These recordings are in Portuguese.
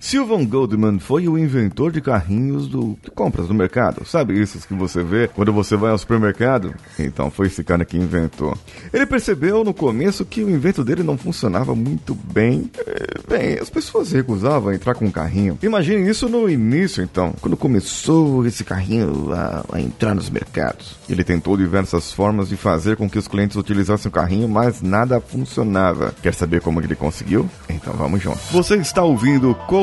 Sylvan Goldman foi o inventor de carrinhos do compras no mercado. Sabe esses que você vê quando você vai ao supermercado? Então foi esse cara que inventou. Ele percebeu no começo que o invento dele não funcionava muito bem. É, bem, as pessoas recusavam entrar com um carrinho. Imagine isso no início, então, quando começou esse carrinho a, a entrar nos mercados. Ele tentou diversas formas de fazer com que os clientes utilizassem o carrinho, mas nada funcionava. Quer saber como ele conseguiu? Então vamos juntos. Você está ouvindo o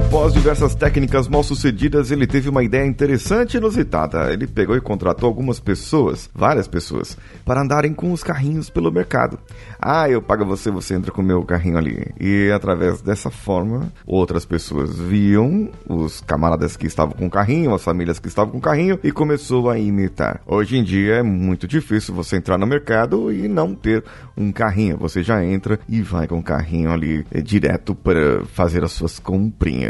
Após diversas técnicas mal sucedidas, ele teve uma ideia interessante e inusitada. Ele pegou e contratou algumas pessoas, várias pessoas, para andarem com os carrinhos pelo mercado. Ah, eu pago você, você entra com o meu carrinho ali. E através dessa forma, outras pessoas viam os camaradas que estavam com o carrinho, as famílias que estavam com o carrinho e começou a imitar. Hoje em dia é muito difícil você entrar no mercado e não ter um carrinho. Você já entra e vai com o carrinho ali é, direto para fazer as suas comprinhas.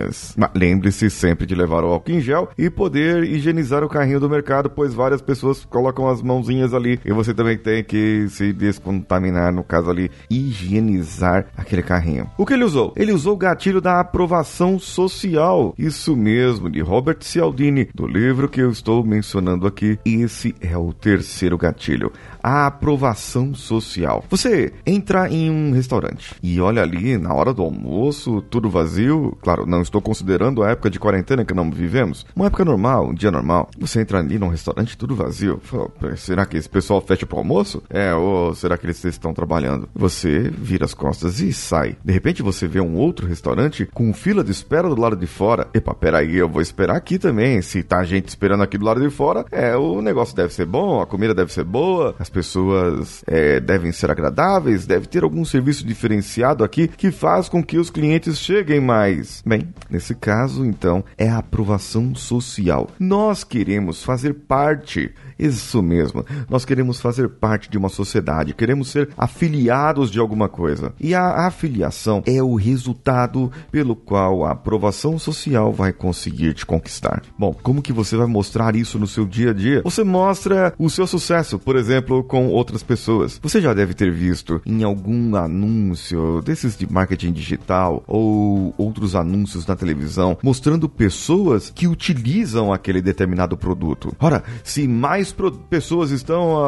Lembre-se sempre de levar o álcool em gel e poder higienizar o carrinho do mercado, pois várias pessoas colocam as mãozinhas ali e você também tem que se descontaminar, no caso ali, higienizar aquele carrinho. O que ele usou? Ele usou o gatilho da aprovação social. Isso mesmo, de Robert Cialdini, do livro que eu estou mencionando aqui. Esse é o terceiro gatilho a aprovação social. Você entra em um restaurante e olha ali na hora do almoço, tudo vazio. Claro, não estou considerando a época de quarentena que não vivemos. Uma época normal, um dia normal. Você entra ali num restaurante tudo vazio. Fala, será que esse pessoal fecha pro almoço? É, ou será que eles estão trabalhando? Você vira as costas e sai. De repente você vê um outro restaurante com fila de espera do lado de fora. Epa, peraí, eu vou esperar aqui também. Se tá gente esperando aqui do lado de fora, é, o negócio deve ser bom, a comida deve ser boa, as pessoas é, devem ser agradáveis, deve ter algum serviço diferenciado aqui que faz com que os clientes cheguem mais. Bem, nesse caso, então, é a aprovação social. Nós queremos fazer parte isso mesmo. Nós queremos fazer parte de uma sociedade, queremos ser afiliados de alguma coisa. E a afiliação é o resultado pelo qual a aprovação social vai conseguir te conquistar. Bom, como que você vai mostrar isso no seu dia a dia? Você mostra o seu sucesso, por exemplo, com outras pessoas. Você já deve ter visto em algum anúncio desses de marketing digital ou outros anúncios na televisão mostrando pessoas que utilizam aquele determinado produto. Ora, se mais pessoas estão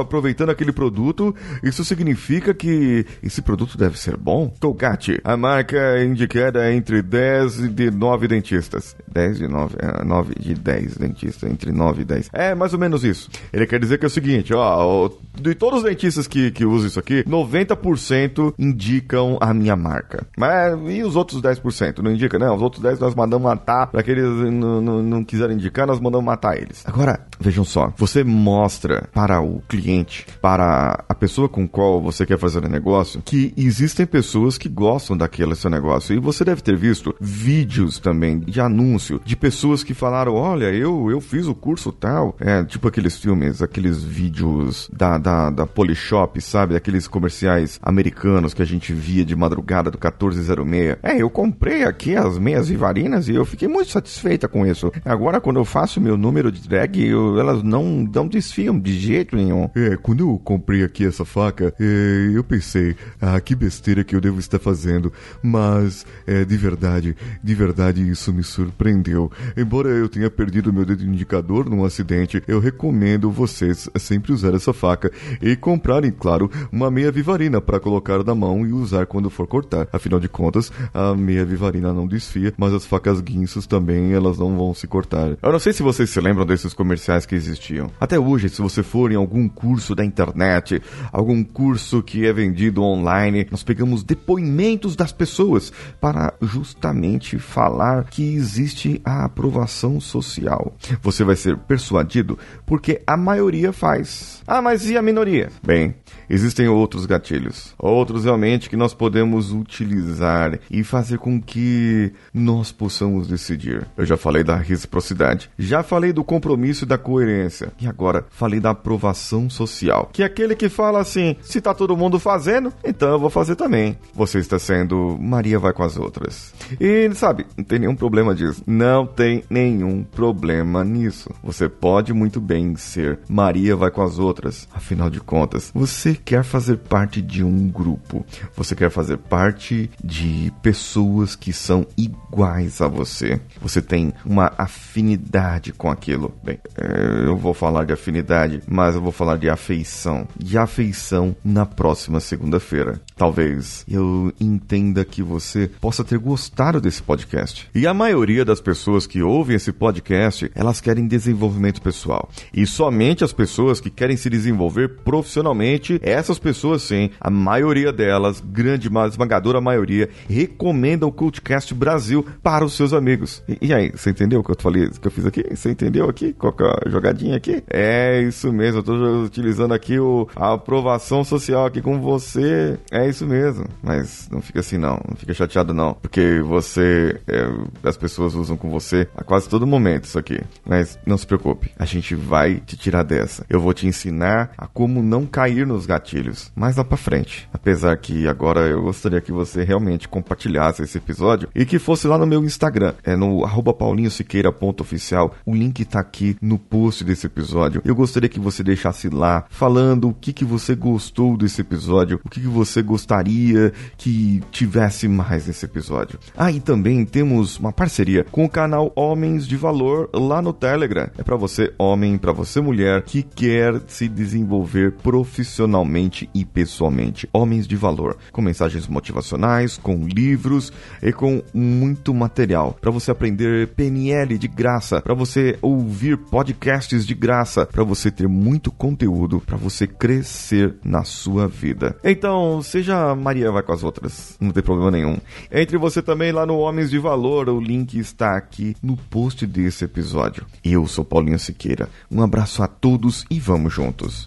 aproveitando aquele produto, isso significa que esse produto deve ser bom? Colgate, a marca é indicada entre 10 e de 9 dentistas. 10 de 9, é, 9 de 10 dentistas, entre 9 e 10. É mais ou menos isso. Ele quer dizer que é o seguinte, ó, de todos os dentistas que, que usam isso aqui, 90% indicam a minha marca. Mas e os outros 10%? Não indica, não. Os outros 10 nós mandamos matar, aqueles não, não, não quiserem indicar, nós mandamos matar eles. Agora, vejam só, você mostra para o cliente, para a pessoa com qual você quer fazer o negócio, que existem pessoas que gostam daquele seu negócio. E você deve ter visto vídeos também de anúncio de pessoas que falaram: Olha, eu, eu fiz o curso tal. É, tipo aqueles filmes, aqueles vídeos da, da, da Polishop, sabe? Aqueles comerciais americanos que a gente via de madrugada do 1406. É, eu comprei aqui as meias vivarinas e eu fiquei muito satisfeita com isso. Agora, quando eu faço meu número de drag, eu, elas não não, desfiam de jeito nenhum. É, quando eu comprei aqui essa faca, é, eu pensei, ah, que besteira que eu devo estar fazendo. Mas, é, de verdade, de verdade isso me surpreendeu. Embora eu tenha perdido meu dedo indicador num acidente, eu recomendo vocês sempre usar essa faca e comprarem, claro, uma meia vivarina para colocar na mão e usar quando for cortar. Afinal de contas, a meia vivarina não desfia, mas as facas guinços também, elas não vão se cortar. Eu não sei se vocês se lembram desses comerciais que existiam até hoje, se você for em algum curso da internet, algum curso que é vendido online, nós pegamos depoimentos das pessoas para justamente falar que existe a aprovação social. Você vai ser persuadido porque a maioria faz. Ah, mas e a minoria? Bem, existem outros gatilhos, outros realmente que nós podemos utilizar e fazer com que nós possamos decidir. Eu já falei da reciprocidade, já falei do compromisso e da coerência, e agora falei da aprovação social, que é aquele que fala assim: se tá todo mundo fazendo, então eu vou fazer também. Você está sendo Maria vai com as outras. E sabe, não tem nenhum problema disso. Não tem nenhum problema nisso. Você pode muito bem ser Maria vai com as outras. Afinal de contas, você quer fazer parte de um grupo. Você quer fazer parte de pessoas que são iguais a você. Você tem uma afinidade com aquilo. Bem, é, eu vou falar de afinidade, mas eu vou falar de afeição. De afeição na próxima segunda-feira. Talvez eu entenda que você possa ter gostado desse podcast. E a maioria das pessoas que ouvem esse podcast, elas querem desenvolvimento pessoal. E somente as pessoas que querem se desenvolver profissionalmente, essas pessoas sim, a maioria delas, grande, esmagadora maioria, recomendam o Cultcast Brasil para os seus amigos. E, e, aí, você entendeu o que eu falei, que eu fiz aqui? Você entendeu aqui? Qual é a jogadinha aqui? É isso mesmo, eu tô utilizando aqui o, a aprovação social aqui com você. É isso mesmo. Mas não fica assim não, não fica chateado não, porque você, é, as pessoas usam com você a quase todo momento isso aqui. Mas não se preocupe, a gente vai te tirar dessa. Eu vou te ensinar a como não cair nos gatilhos mais lá para frente. Apesar que agora eu gostaria que você realmente compartilhasse esse episódio e que fosse lá no meu Instagram, é no paulinhosiqueira.oficial. O link tá aqui no post desse episódio. Eu gostaria que você deixasse lá falando o que, que você gostou desse episódio, o que, que você gostaria que tivesse mais nesse episódio. Ah, e também temos uma parceria com o canal Homens de Valor lá no Telegram. É para você, homem, para você, mulher, que quer se desenvolver profissionalmente e pessoalmente. Homens de Valor, com mensagens motivacionais, com livros e com muito material para você aprender PNL de graça, para você ouvir podcasts de graça, para você ter muito conteúdo, para você crescer na sua vida. Então, seja Maria vai com as outras, não tem problema nenhum. Entre você também lá no Homens de Valor, o link está aqui no post desse episódio. Eu sou Paulinho Siqueira. Um abraço a todos e vamos juntos.